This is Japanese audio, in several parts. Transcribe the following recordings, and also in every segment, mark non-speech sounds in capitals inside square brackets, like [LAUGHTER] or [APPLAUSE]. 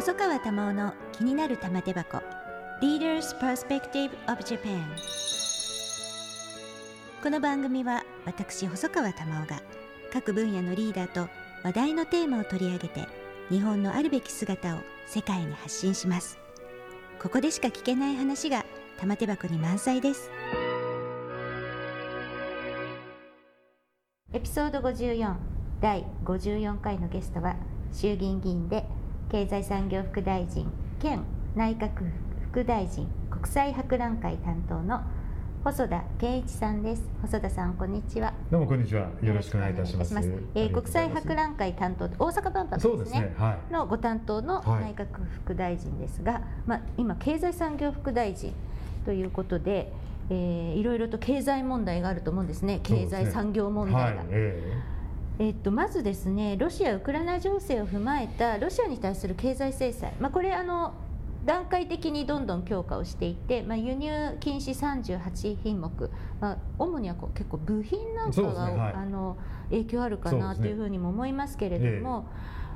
細川珠緒の気になる玉手箱。Leaders Perspective of Japan この番組は私細川珠緒が各分野のリーダーと話題のテーマを取り上げて日本のあるべき姿を世界に発信します。ここでしか聞けない話が玉手箱に満載です。エピソード54第54回のゲストは衆議院議員で経済産業副大臣兼内閣府副大臣国際博覧会担当の細田圭一さんです。細田さんこんにちは。どうもこんにちは。よろしくお願いいたします。えー、国際博覧会担当大阪万博ですねですね、はい、のご担当の内閣府副大臣ですが、はい、まあ、今経済産業副大臣ということで、えー、いろいろと経済問題があると思うんですね。経済産業問題が。えっと、まずですねロシア・ウクライナ情勢を踏まえたロシアに対する経済制裁、まあ、これあの段階的にどんどん強化をしていて、まあ、輸入禁止38品目、まあ、主にはこう結構部品なんかが、ねはい、あの影響あるかなというふうにも思いますけれども、ね。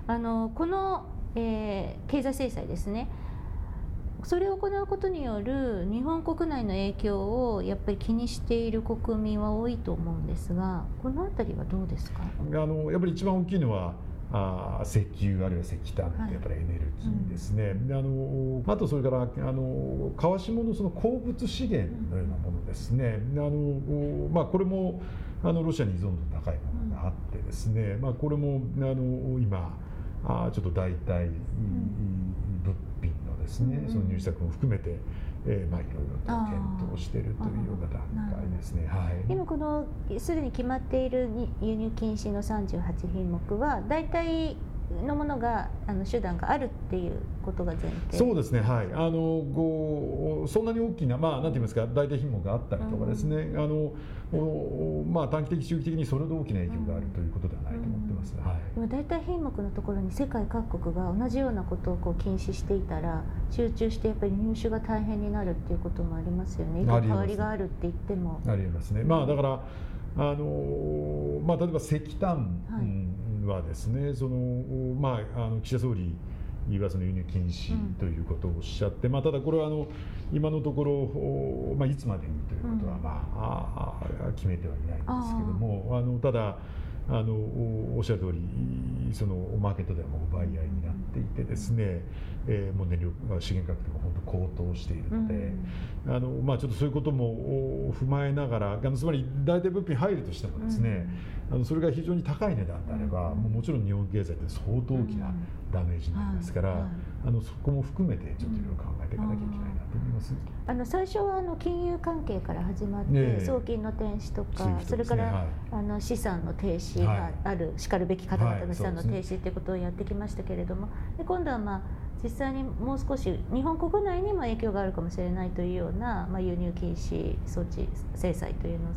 えー、あのこの、えー、経済制裁ですねそれを行うことによる日本国内の影響をやっぱり気にしている国民は多いと思うんですがこの辺りはどうですか？あのやっぱり一番大きいのはあ石油あるいは石炭ってやっぱりエネルギーですね、はいうん、あのあとそれからあの川下のその鉱物資源のようなものですね、うん、あのまあ、これもあのロシアに依存度の高いものがあってですね、うん、まあ、これもあの今あちょっと代替物品のですね、その入札も含めて、えー、まあいろいろと検討しているというような段階ですね。はい、今このすでに決まっている輸入禁止の38品目は大体のものがあの手段があるっていうことが前提。そうですね。はい。あのごそんなに大きなまあなんて言いますか代替品目があったりとかですね、うん、あのまあ短期的中期的にそれほど大きな影響があるということではないと思ってます、はい、でも代替品目のところに世界各国が同じようなことをこう禁止していたら集中してやっぱり入手が大変になるっていうこともありますよね。変わりがあるって言っても。ありますね。まあだからあのまあ例えば石炭、はい。はですねその、まあ、あの岸田総理はその輸入禁止ということをおっしゃって、うん、まあ、ただこれはあの今のところ、まあ、いつまでにということは、まあ、あ決めてはいないんですけどもあのただあのおっしゃる通りそのマーケットではもう奪い合いになっていてですね、えー、もう燃料資源価格も本当高騰しているので、うん、あのまあ、ちょっとそういうことも踏まえながらあのつまり大体物品入るとしてもですね、うん、あのそれが非常に高い値段であれば、うん、もうもちろん日本経済って相当大きなダメージになりますから、あのそこも含めてちょっといろいろ考えていかなきゃいけない思います。あの最初はあの金融関係から始まって、送金の停止とか、それから、はい、あの資産の停止がある、しかるべき方々の資産の停止ということをやってきましたけれども、で今度はまあ実際にもう少し日本国内にも影響があるかもしれないというような、まあ、輸入禁止措置制裁というのを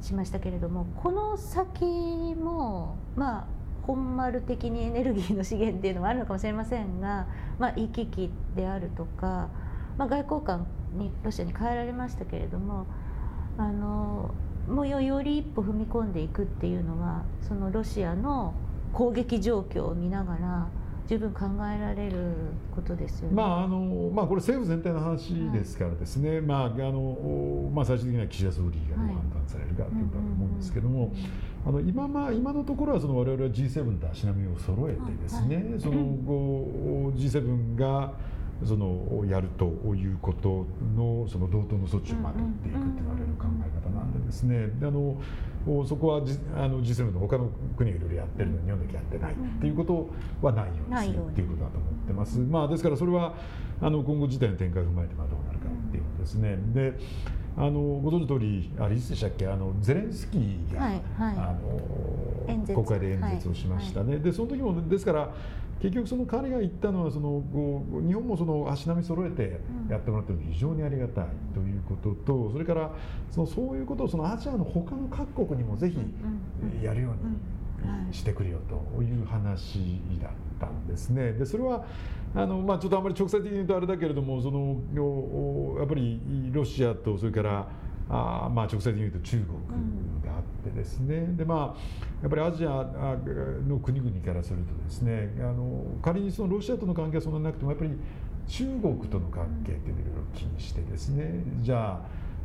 しましたけれどもこの先もまあ本丸的にエネルギーの資源っていうのもあるのかもしれませんが、まあ、行き来であるとか、まあ、外交官にロシアに変えられましたけれどもあのもうより一歩踏み込んでいくっていうのはそのロシアの攻撃状況を見ながら十分考えられることですよね。まああのまあこれ政府全体の話ですからですね。はい、まああのまあ最終的には岸田総理がどう判断されるかということだと思うんですけども、あの今まあ今のところはその我々は G7 と足並みを揃えてですね、はい、その後 G7 がそのやるということのその同等の措置をまとっていくと言われる考え方なんでですねであのそこはあの G7 の他の国がいろいろやってるのに日本だけやってないっていうことはないようにするっていうことだと思ってます。まあ、ですからそれはあの今後事態の展開を踏まえてまあどうなるかっていうことですね。であのご存知の通りあれいつでしたっけ？あのゼレンスキーが、はいはい、あの国会で演説をしましたね。はい、でその時もですから結局その彼が言ったのはその日本もその足並み揃えてやってもらってるの非常にありがたいということとそれからそのそういうことをそのアジアの他の各国にもぜひやるようにしてくれよという話だったんですね。でそれはあのまあ、ちょっとあまり直接的に言うとあれだけれどもそのやっぱりロシアとそれからあまあ直接的に言うと中国があって。ってですねでまあやっぱりアジアの国々からするとですねあの仮にそのロシアとの関係はそんなになくてもやっぱり中国との関係っていろいろ気にしてですねじゃあ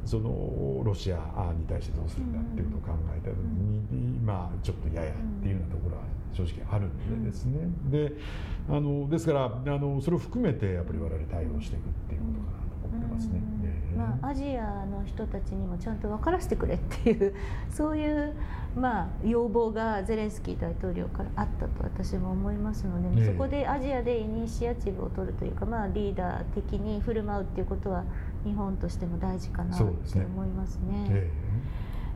そのロシアに対してどうするんだっていうことを考えた時に、まあちょっとややっていうようなところは正直あるんでですね、であのですからあのそれを含めてやっぱり我々対応していくっていうことかなと思ってますね。まあ、アジアの人たちにもちゃんと分からせてくれっていう [LAUGHS] そういう、まあ、要望がゼレンスキー大統領からあったと私も思いますので、そこでアジアでイニシアチブを取るというか、まあ、リーダー的に振る舞うっていうことは日本としても大事かなと思いますね。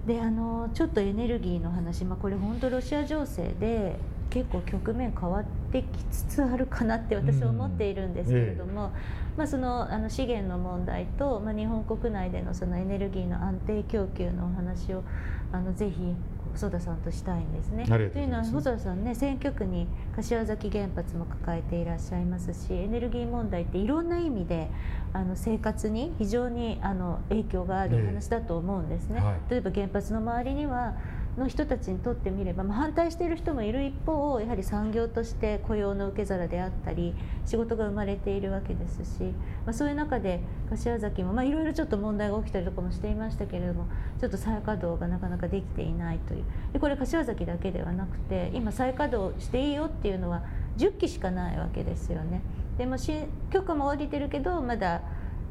であのちょっとエネルギーの話、まあ、これ本当ロシア情勢で結構局面変わってきつつあるかなって私は思っているんですけれども、うんええ、まあ、そのあの資源の問題と、まあ、日本国内でのそのエネルギーの安定供給のお話をあのぜひ細田さんとしたいんですね。というのは細田さんね選挙区に柏崎原発も抱えていらっしゃいますしエネルギー問題っていろんな意味であの生活に非常にあの影響がある話だと思うんですね。はい、例えば原発の周りにはの人たちにとってみれば、まあ、反対している人もいる一方やはり産業として雇用の受け皿であったり仕事が生まれているわけですし、まあ、そういう中で柏崎も、いろいろちょっと問題が起きたりとかもしていましたけれどもちょっと再稼働がなかなかできていないというでこれ柏崎だけではなくて今再稼働していいよっていうのは10基しかないわけですよね。でも許可も下りてるけどまだ、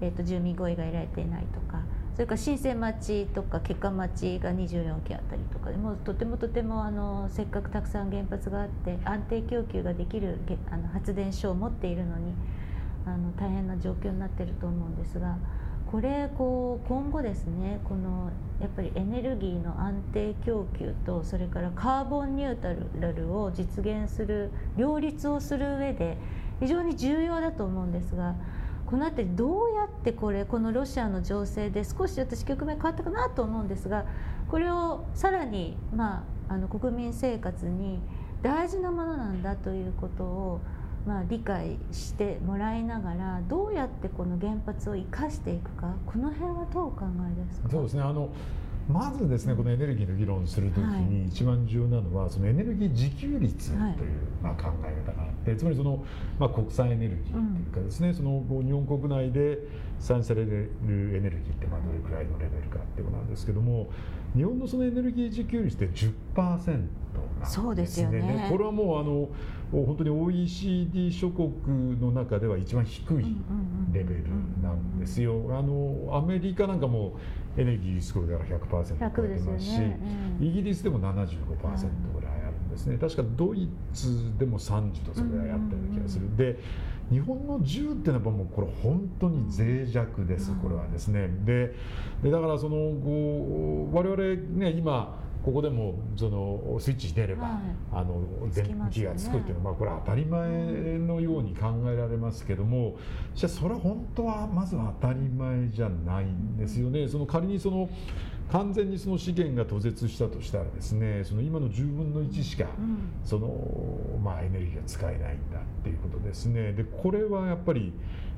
えーと住民合意が得られていないとか。それから新鮮町とか結果町が24基あったりとかでもとてもとてもあのせっかくたくさん原発があって安定供給ができるあの発電所を持っているのにあの大変な状況になってると思うんですがこれこう今後ですねこのやっぱりエネルギーの安定供給とそれからカーボンニュートラルを実現する両立をする上で非常に重要だと思うんですが。この辺りどうやってこれこのロシアの情勢で少し私局面変わったかなと思うんですがこれをさらに、まあ、あの国民生活に大事なものなんだということを、まあ、理解してもらいながらどうやってこの原発を生かしていくかこの辺はどうお考えですか？そうですね。あのまずですねこのエネルギーの議論するときに一番重要なのはそのエネルギー自給率という、まあ、考え方がつまりその、まあ、国産エネルギーというかですね、その日本国内で産されるエネルギーってまあどれくらいのレベルかっていうことなんですけども日本のそのエネルギー自給率って10%なんですね。そうですよね。これはもうあの本当に OECD 諸国の中では一番低いレベルなんですよ。あのアメリカなんかもエネルギースコールでは100%超えてますし、ね。うん、イギリスでも75%ぐらいですね、確かドイツでも30とそれぐらいあったような気がする、で日本の10っていうのはもうこれ本当に脆弱です、これはですね。でだからその我々ね今ここでもそのスイッチ出れば、はい、あの電気がつくっていうのは、まあ、これは当たり前のように考えられますけどもじゃあそれは本当はまずは当たり前じゃないんですよね。その仮にその完全にその資源が途絶したとしたらですねその今の10分の1しかその、まあ、エネルギーが使えないんだっていうことですね。でこれはやっぱり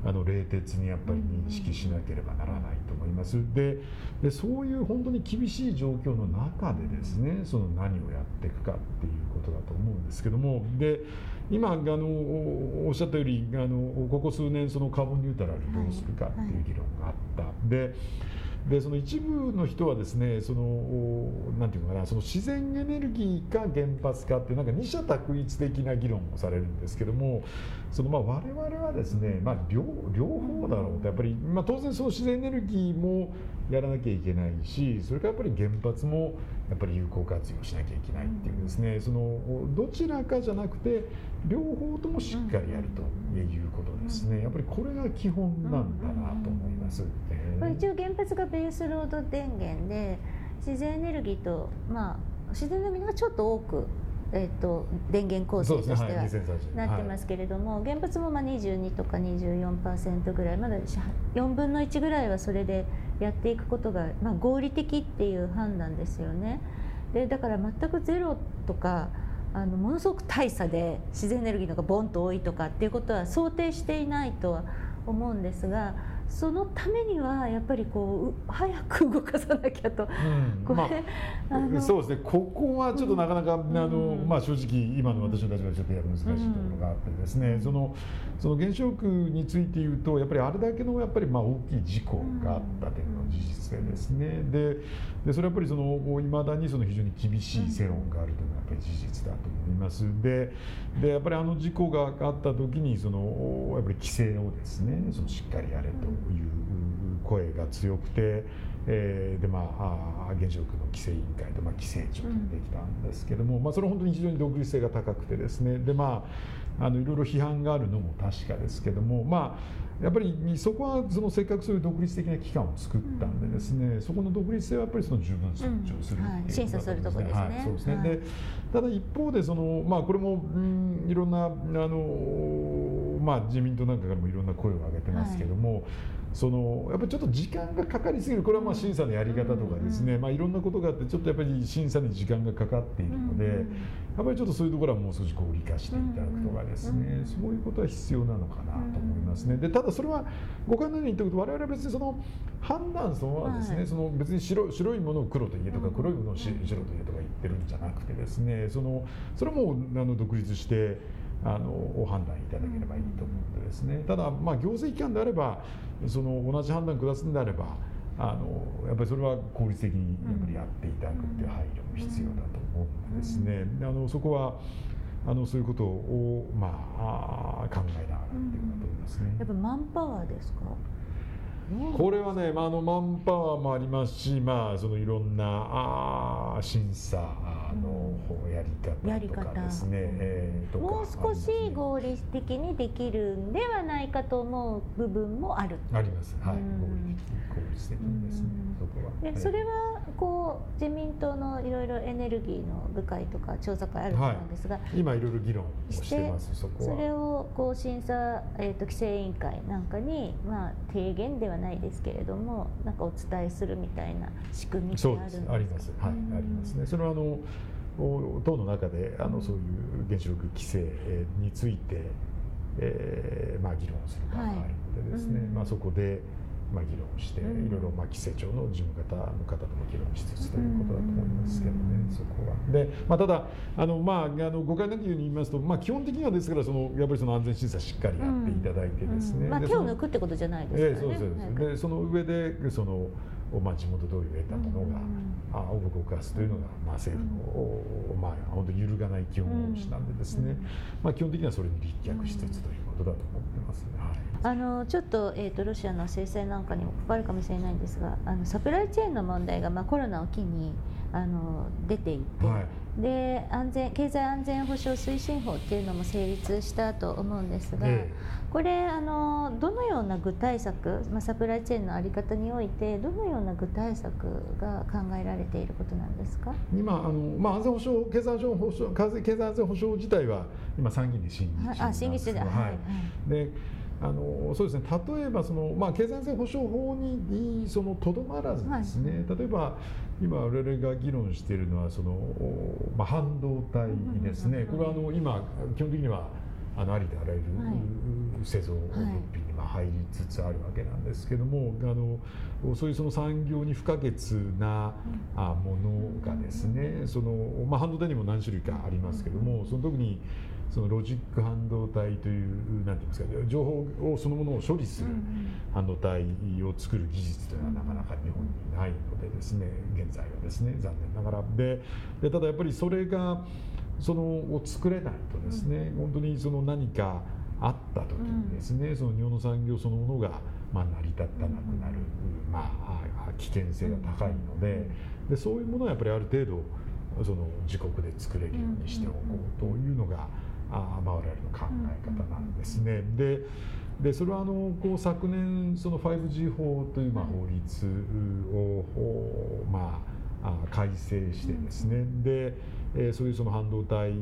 あの冷徹にやっぱり認識しなければならないと思います。ででそういう本当に厳しい状況の中でですねその何をやっていくかっていうことだと思うんですけどもで今あのおっしゃったよりあのここ数年そのカーボンニュートラルどうするかっていう議論があった。ででその一部の人はですねそのなんていうのかなその自然エネルギーか原発かってなんか二者択一的な議論をされるんですけどもそのまあ我々はですね、まあ両、両方だろうと。やっぱり、まあ、当然その自然エネルギーもやらなきゃいけないしそれからやっぱり原発もやっぱり有効活用しなきゃいけないっていうですね。そのどちらかじゃなくて両方ともしっかりやるということですね。やっぱりこれが基本なんだなと思います。一応原発がベースロード電源で自然エネルギーと、まあ、自然エネルギーがちょっと多くえーと、電源構成としてはなってますけれども、はい、原発もまあ22とか24%ぐらいまだ4分の1ぐらいはそれでやっていくことが、まあ、合理的っていう判断ですよね。でだから全くゼロとかあのものすごく大差で自然エネルギーのがボンと多いとかっていうことは想定していないとは思うんですがそのためにはやっぱりこう早く動かさなきゃと、うん、まあ、そうですね。ここはちょっとなかなか、うん、あのまあ、正直今の私の立場でちょっとやる難しいところがあってですね、うん、そのその原子力について言うとやっぱりあれだけのやっぱりまあ大きい事故があったというのが事実でですね。ででそれはやっぱりそのいまだにその非常に厳しい世論があるというのはやっぱり事実だと思います。ででやっぱりあの事故があった時にそのやっぱり規制をですねそのしっかりやれという声が強くて、えー、でまあ原子力の規制委員会と、まあ、規制庁ができたんですけども、うん、まあ、それは本当に非常に独立性が高くてですね。でまああのいろいろ批判があるのも確かですけどもまあやっぱりそこはそのせっかくそういう独立的な機関を作ったんでですね、うん、そこの独立性はやっぱりその十分尊重する、うん。はい、審査するところですね。はい、そうですね、はい、でただ一方でその、まあ、これも、うん、いろんなあの、まあ、自民党なんかからもいろんな声を上げてますけども、そのやっぱりちょっと時間がかかりすぎる。これはまあ審査のやり方とかですね、まあ、いろんなことがあってちょっとやっぱり審査に時間がかかっているので、やっぱりちょっとそういうところはもう少し合理化していただくとかですね、そういうことは必要なのかなと思いますね。でただそれはご勘のように言っておくと我々は別にその判断そのはですね、その別に白白いものを黒と言えとか黒いものを白と言えとか言ってるんじゃなくてですね。そのそれはもうあの独立してあのお判断いただければいいと思うんでですね。ただまあ行政機関であればその同じ判断下すんであればあのやっぱりそれは効率的にやっぱりやっていただくっていう配慮も必要だと思うんでですね。あのそこはあのそういうことをまあ考えながらっていうことですね。やっぱマンパワーですか？これはね、まあ、あのマンパワーもありますし、まあ、そのいろんなあ審査のやり方とかですね、えー、もう少し合理的にできるんではないかと思う部分もある。あります、はい、合理的にですね。そこは。でそれはこう自民党のいろいろエネルギーの部会とか調査会あると思うんですが、はい、今いろいろ議論してますそこは。それをこう審査、えーと、規制委員会なんかに、まあ、提言ではないですけれどもなんかお伝えするみたいな仕組みってあるんですか？あります。はい、ありますね。それはあの党の中であのそういう原子力規制について、えーまあ、議論する場があるのでですね、はい、まあ、そこで、まあ、議論して、いろいろ、まあ、規制庁の事務方の方とも議論しつつということだと思いますけどね、そこは。で、まあ、ただあの、まあ、あの誤解なきように言いますと、まあ、基本的にはですからそのやっぱりその安全審査しっかりやっていただいてですね、まあ、手を抜くってことじゃないですか、ね、えー、そうです。でその上でそのまあ、地元同意を得たものが、あを動かすというのが、まあ、政府の、まあ、本当に揺るがない基本方針なんでですね、まあ、基本的にはそれに立脚しつつということだと思ってます、ね、はい、あのちょっと,、えーと、ロシアの制裁なんかにも関わるかもしれないんですがあのサプライチェーンの問題が、まあ、コロナを機にあの出ていて、はい、で安全経済安全保障推進法っていうのも成立したと思うんですが、えー、これあのどのような具体策、まあ、サプライチェーンの在り方においてどのような具体策が考えられていることなんですか？今あの、まあ、安全保障経済安全保障経済安全保障自体は今参議院で審議中ですあ審議中で、はい、はい、であのそうですね。例えばその、まあ、経済安全保障法にそのとどまらずですね、はい、例えば今我々が議論しているのはその、まあ、半導体ですね、これはあの今基本的にはあのありとあらゆる製造物品にまあ入りつつあるわけなんですけどもあのそういうその産業に不可欠なものがですねその、まあ、半導体にも何種類かありますけどもその特にそのロジック半導体というなんていうんですか情報をそのものを処理する半導体を作る技術というのはなかなか日本にないのでですね現在はですね残念ながら。ででただやっぱりそれがそのを作れないとですね、本当にその何かあった時にですね、その日本の産業そのものがまあ成り立たなくなる、まあ、危険性が高いのででそういうものはやっぱりある程度その自国で作れるようにしておこうというのが、あまあ、我々の考え方なんですね。ででそれはあのこう昨年その 5G 法というまあ法律をまあ改正してですね。で、えー、そういうその半導体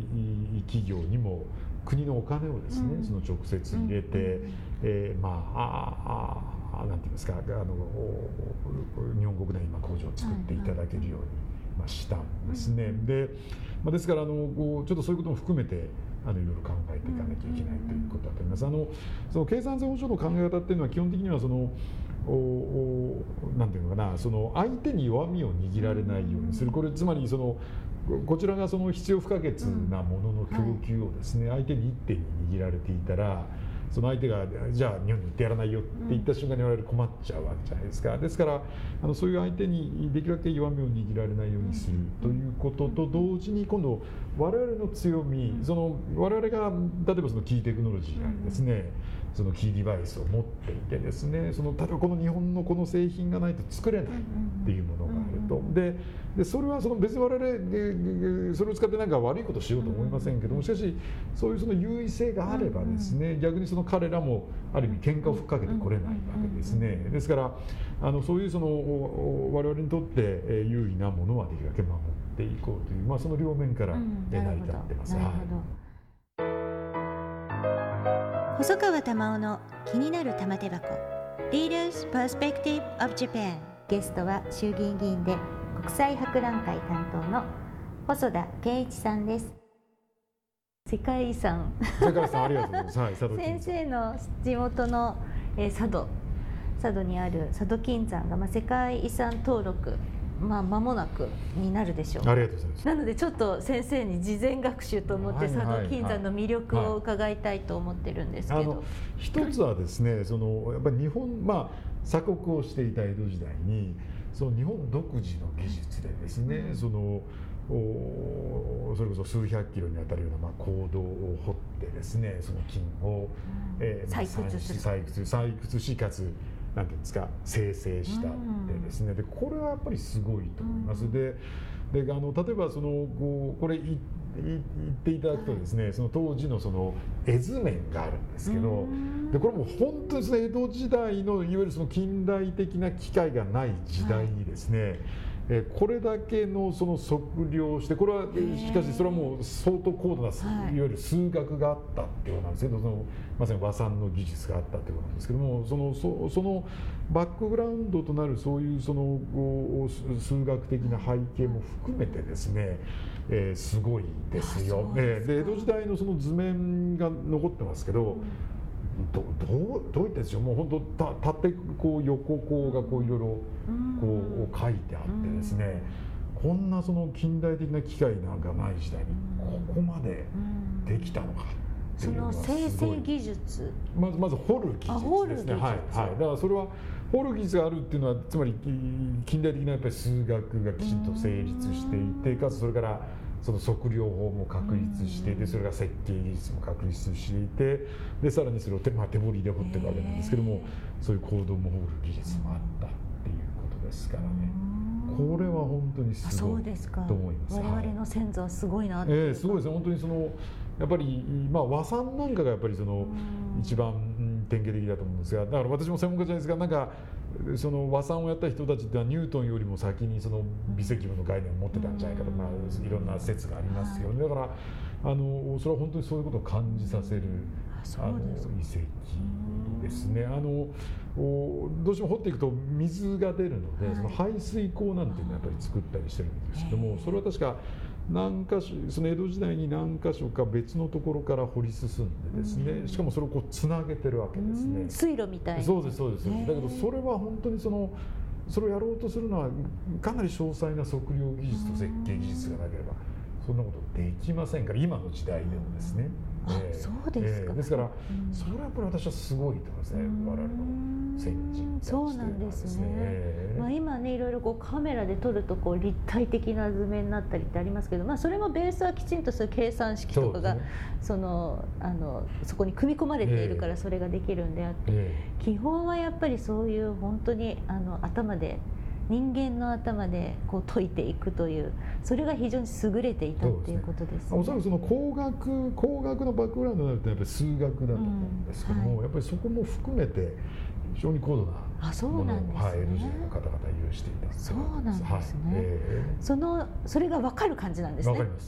企業にも国のお金をですね、その直接入れて、えー、まあああなんて言いますかあの日本国内今工場を作っていただけるように。したんですね。でまあ、ですからあのこうちょっとそういうことも含めてあのいろいろ考えていかなきゃいけないということだと思います。あのその経済安全保障の考え方っていうのは基本的にはそのおおなんていうのかなその相手に弱みを握られないようにするこれつまりそのこちらがその必要不可欠なものの供給をですね、相手に一手に握られていたらその相手がじゃあ日本に売ってやらないよって言った瞬間に我々困っちゃうわけじゃないですか。ですからあのそういう相手にできるだけ弱みを握られないようにするということと同時に今度我々の強みその我々が例えばそのキーテクノロジーがですねそのキーデバイスを持っていてですねその例えばこの日本のこの製品がないと作れないっていうものがあると。ででそれはその別に我々それを使って何か悪いことしようと思いませんけどもしかしそういうその優位性があればですね逆にその彼らもある意味喧嘩をふっかけてこれないわけですね。ですからあのそういうその我々にとって優位なものはできるだけ守っていこうという、まあ、その両面から成り立ってます。細川玉緒の気になる玉手箱。Leaders Perspective of Japan ゲストは衆議院議員で国際博覧会担当の細田圭一さんです。世界遺産。世界遺産ありがとうございます、はい、先生の地元の、えー、佐渡。佐渡にある佐渡金山が、まあ、世界遺産登録まあ間もなくになるでしょう。ありがとうございます。なのでちょっと先生に事前学習と思って佐渡金山の魅力を伺いたいと思ってるんですけど。一つはですね、そのやっぱり日本まあ鎖国をしていた江戸時代にその日本独自の技術でですね、うん、そのおそれこそ数百キロにあたるようなまあ坑道を掘ってですねその金を、うん、えー、採掘する採掘採掘しかつなんていうんですか生成したでですね。でこれはやっぱりすごいと思います。でであの例えばそのこうこれ言っていただくとですねその当時のその絵図面があるんですけどでこれも本当にその江戸時代のいわゆるその近代的な機械がない時代にですね、はいえこれだけのその測量してこれはしかしそれはもう相当高度な、い、わゆる数学があったっていうことなんですけどそのまさに和算の技術があったっていうことなんですけどもそのそそのバックグラウンドとなるそういうその数学的な背景も含めてですね、えー、すごいですよ。で江戸時代のその図面が残ってますけど、うんどどうどういったでしょう？もう本当た縦こう横こうがこういろいろこう書いてあってですね、こんなその近代的な機械なんかない時代にここまでできたのか。その生成技術。まずまず掘る技術ですね。はい、はい、だからそれは掘る技術があるっていうのはつまり近代的なやっぱり数学がきちんと成立していてかつそれからその測量法も確立してでそれが設計技術も確立していてでさらにそれを手,、まあ、手彫りで彫っていくわけなんですけどもそういう行動も掘る技術もあったっていうことですからね。これは本当にすごいと思います。我々の先祖はすごいなって、えー、すごいですね。本当にそのやっぱりまあ和算なんかがやっぱりその一番典型的だと思うんですが、だから私も専門家じゃないですが、なんかその和算をやった人たちってニュートンよりも先にその微積分の概念を持ってたんじゃないかと、まあ、いろんな説がありますよね。だからあのそれは本当にそういうことを感じさせるあの遺跡ですね。あのどうしても掘っていくと水が出るので、その排水溝なんていうのをやっぱり作ったりしてるんですけどもそれは確か何か所その江戸時代に何か所か別のところから掘り進んでですね、しかもそれをこうつなげてるわけですね。水路みたいそうですそうです。だけどそれは本当にそのそれをやろうとするのはかなり詳細な測量技術と設計技術がなければそんなことできませんから今の時代でもですね。えー、そうですか、えー、ですから、それはやっぱり私はすごいと思いますね我々の先人そうなんですね、えー、まあ、今ねいろいろこうカメラで撮るとこう立体的な図面になったりってありますけど、まあ、それもベースはきちんとそういう計算式とかがそ、ね,、のあのそこに組み込まれているからそれができるんであって、基本はやっぱりそういう本当にあの頭で人間の頭でこう解いていくというそれが非常に優れていたっていうことです、ね、おそらくその工学工学のバックグラウンドになるとやっぱり数学だと思うんですけども、うん。はい、やっぱりそこも含めて非常に高度なあそうなんですね、はい、LG の方々有していたそうなんですね、はい。えー、そのそれが分かる感じなんですね。分かりま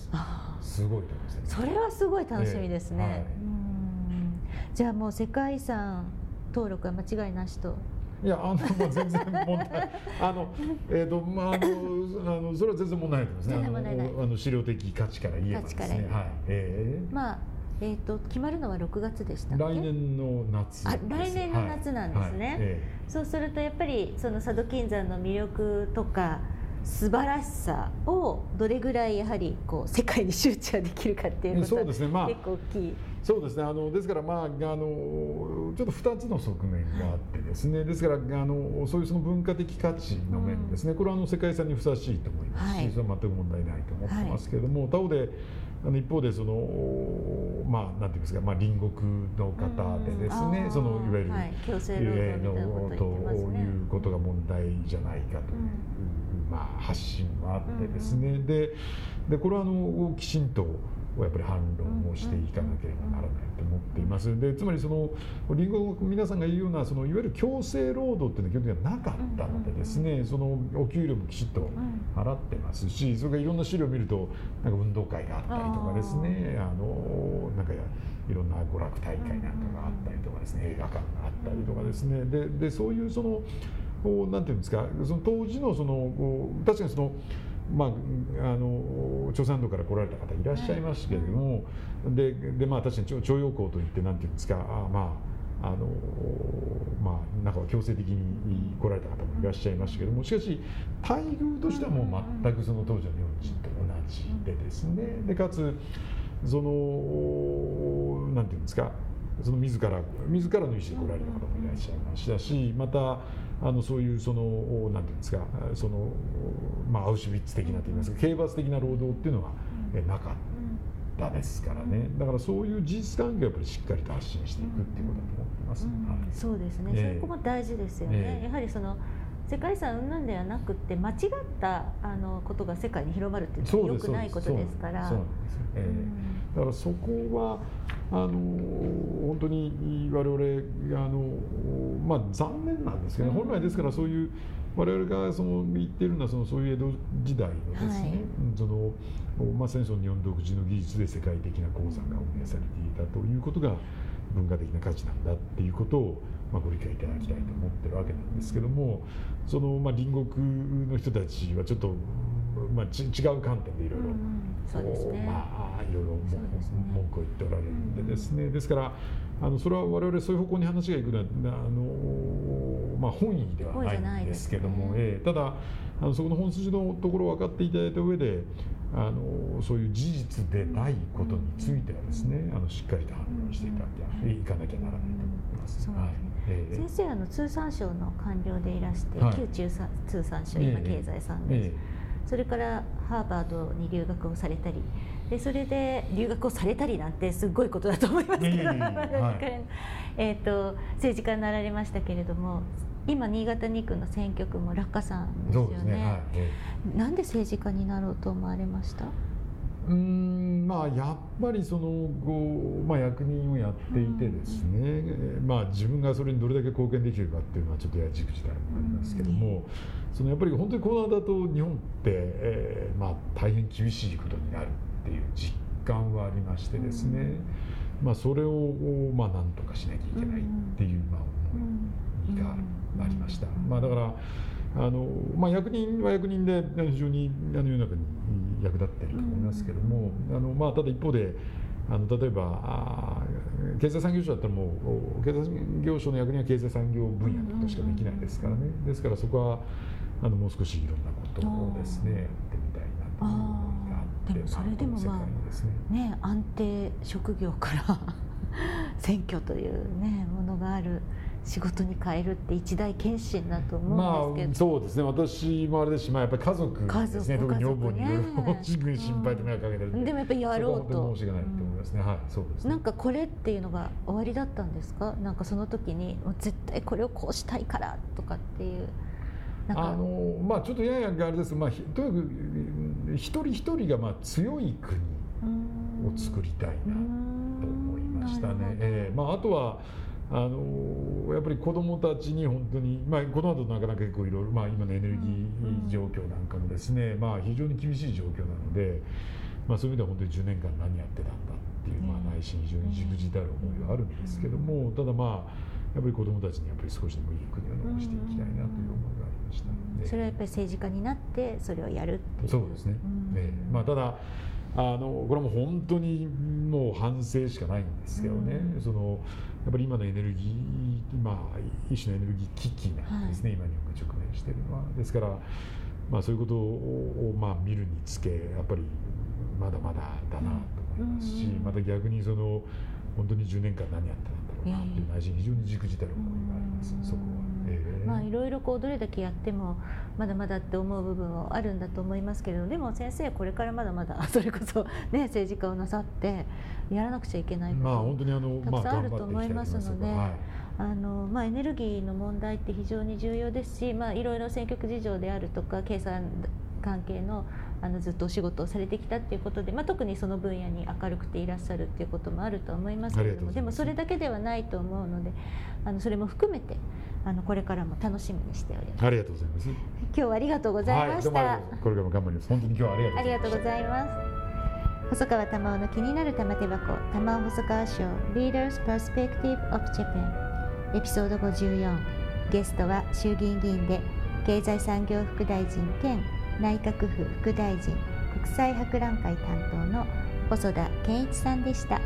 す。すごいと思います、ね、それはすごい楽しみですね、えーはい、じゃあもう世界遺産登録は間違いなしと。いやあの、まあ、全然問題 [LAUGHS] あのえっ、ー、とまああのあのそれは全然問題ないですね。あの資料的価値から言えばですね。はい。えー、まあえーと、決まるのは6月でした来年の夏あ来年の夏なんですね、はい。はい。えー、そうするとやっぱりその佐渡金山の魅力とか素晴らしさをどれぐらいやはりこう世界に周知できるかっていうことが結構大きい。そうですね。あのですから、まあ、あのちょっと2つの側面があってですね、はい、ですからあのそういうその文化的価値の面ですね、うん、これはあの世界遺産にふさわしいと思いますし、はい、それは全く問題ないと思ってますけれども、はい、他方であの一方でそのまあなんていうんですか、まあ、隣国の方でですね、そのいわゆる、はい、強制労働のということが問題じゃないかという、まあ、発信もあってですね、ででこれはあのきちんとやっぱり反論をしていかなければならないと思っています。でつまりその隣国皆さんが言うようなそのいわゆる強制労働っていうのは基本的にはなかったのでですねそのお給料もきちっと払ってますしそれからいろんな資料を見るとなんか運動会があったりとかですねあのなんかいろんな娯楽大会なんかがあったりとかですね映画館があったりとかですね。ででそういうそのなんていうんですかその当時のその確かにそのまあ、あの朝鮮道から来られた方いらっしゃいますけれども、ででまあ確かに徴用工といってなんていうんですかあまああのまあ中は強制的に来られた方もいらっしゃいましたけどもしかし待遇としてはもう全くその当時の日本人と同じでですね。でかつそのなんていうんですかその自ら自らの意思で来られた方もいらっしゃいましたしまたあのそういうそのなんていうんですかその、まあ、アウシュビッツ的なといいますか刑罰的な労働っていうのはなかったですからね。だからそういう事実関係をやっぱりしっかりと発信していくっていうことだと思ってます、はい、そうですね、えー、そこも大事ですよね、えー、やはりその世界遺産云々ではなくて間違ったあのことが世界に広まるっていうのはよくないことですから。だからそこはあの本当に我々あの、まあ、残念なんですけど、ね、本来ですからそういう我々がその言っているのはそのそういう江戸時代のですね、はい、そのまあ、戦争日本独自の技術で世界的な鉱山が運営されていたということが文化的な価値なんだっていうことをまあ、ご理解いただきたいと思ってるわけなんですけどもそのまあ隣国の人たちはちょっと、まあ、ち違う観点でいろいろ、まあいろいろ文句を言っておられるんでですね、ですからあのそれは我々そういう方向に話がいくのはあの、まあ、本意ではないんですけども、ね。ええ、ただあのそこの本筋のところを分かっていただいた上であのそういう事実でないことについてはですねあのしっかりと判断していただいかなきゃならないと。思います。はい。え先生あの通産省の官僚でいらして、はい、旧中通産省今経済産業、えそれからハーバードに留学をされたりでそれで留学をされたりなんてすごいことだと思いますけど、[LAUGHS] えと政治家になられましたけれども今新潟2区の選挙区も落下さんですよね。ね。はい、なんで政治家になろうと思われました？うんまあやっぱりその後、まあ、役人をやっていてですね、まあ、自分がそれにどれだけ貢献できるかっていうのはちょっとやじくじでありますけども、そのやっぱり本当にこの間と日本って、えー、まあ、大変厳しいことになるっていう実感はありましてですね、まあ、それを、まあ、なんとかしなきゃいけないっていう、まあ、思いがありました。まあ、だからあのまあ、役人は役人で非常にあの世の中に役立っていると思いますけども、あのまあ、ただ一方であの例えばあ経済産業省だったらもう経済産業省の役人は経済産業分野のことしかできないですからね。ですからそこはあのもう少しいろんなことをですねやってみたいなという思いがあってでもそれでもまあね安定職業から [LAUGHS] 選挙というねものがある。仕事に変えるって一大決心だと思うんですけど、まあ、そうですね。私もあれですし、まあ、やっぱり家族ですね。特に女房にいろいろ心配と迷惑かけてるで。もやっぱりやろうと。申し訳ないと思いますね、うん、はい。そうです、ね、なんかこれっていうのが終わりだったんですか？なんかその時に絶対これをこうしたいからとかっていう。あのまあちょっとややあれです。まあとにかく一人一人がまあ強い国を作りたいなと思いましたね、えー、まああとはあのやっぱり子どもたちに本当に、まあ、この後なかなか結構いろいろ、まあ、今のエネルギー状況なんかもですね、まあ、非常に厳しい状況なので、まあ、そういう意味では本当に10年間何やってたんだっていう、まあ、内心非常にじくじたる思いはあるんですけどもただまあやっぱり子どもたちにやっぱり少しでもいい国を残していきたいなという思いがありました、それはやっぱり政治家になってそれをやるっていう。そうですね、えーまあ、ただあのこれはもう本当にもう反省しかないんですけどね、うん、そのやっぱり今のエネルギー、まあ、一種のエネルギー危機なんですね、はい、今日本が直面しているのは。ですから、まあ、そういうことを、まあ、見るにつけやっぱりまだまだだなと思いますし、うん、また逆にその本当に10年間何やってたんだろうなっていう内心非常にじくじたる思いがあります、そこは。まあいろいろこうどれだけやってもまだまだって思う部分はあるんだと思いますけれどでも先生これからまだまだ [LAUGHS] それこそね政治家をなさってやらなくちゃいけないことたくさんあると思いますので。あのまあ、エネルギーの問題って非常に重要ですし、まあ、いろいろ選挙区事情であるとか経済関係のあのずっとお仕事をされてきたっていうことで、まあ、特にその分野に明るくていらっしゃるっていうこともあると思いますけれどもでもそれだけではないと思うのであのそれも含めてあのこれからも楽しみにしております。ありがとうございます。今日はありがとうございました、はい、これからも頑張ります。本当に今日はありがとうございます。細川玉緒の気になる玉手箱玉緒細川賞 Leaders Perspective of Japan エピソード54ゲストは衆議院議員で経済産業副大臣兼内閣府副大臣国際博覧会担当の細田健一さんでした。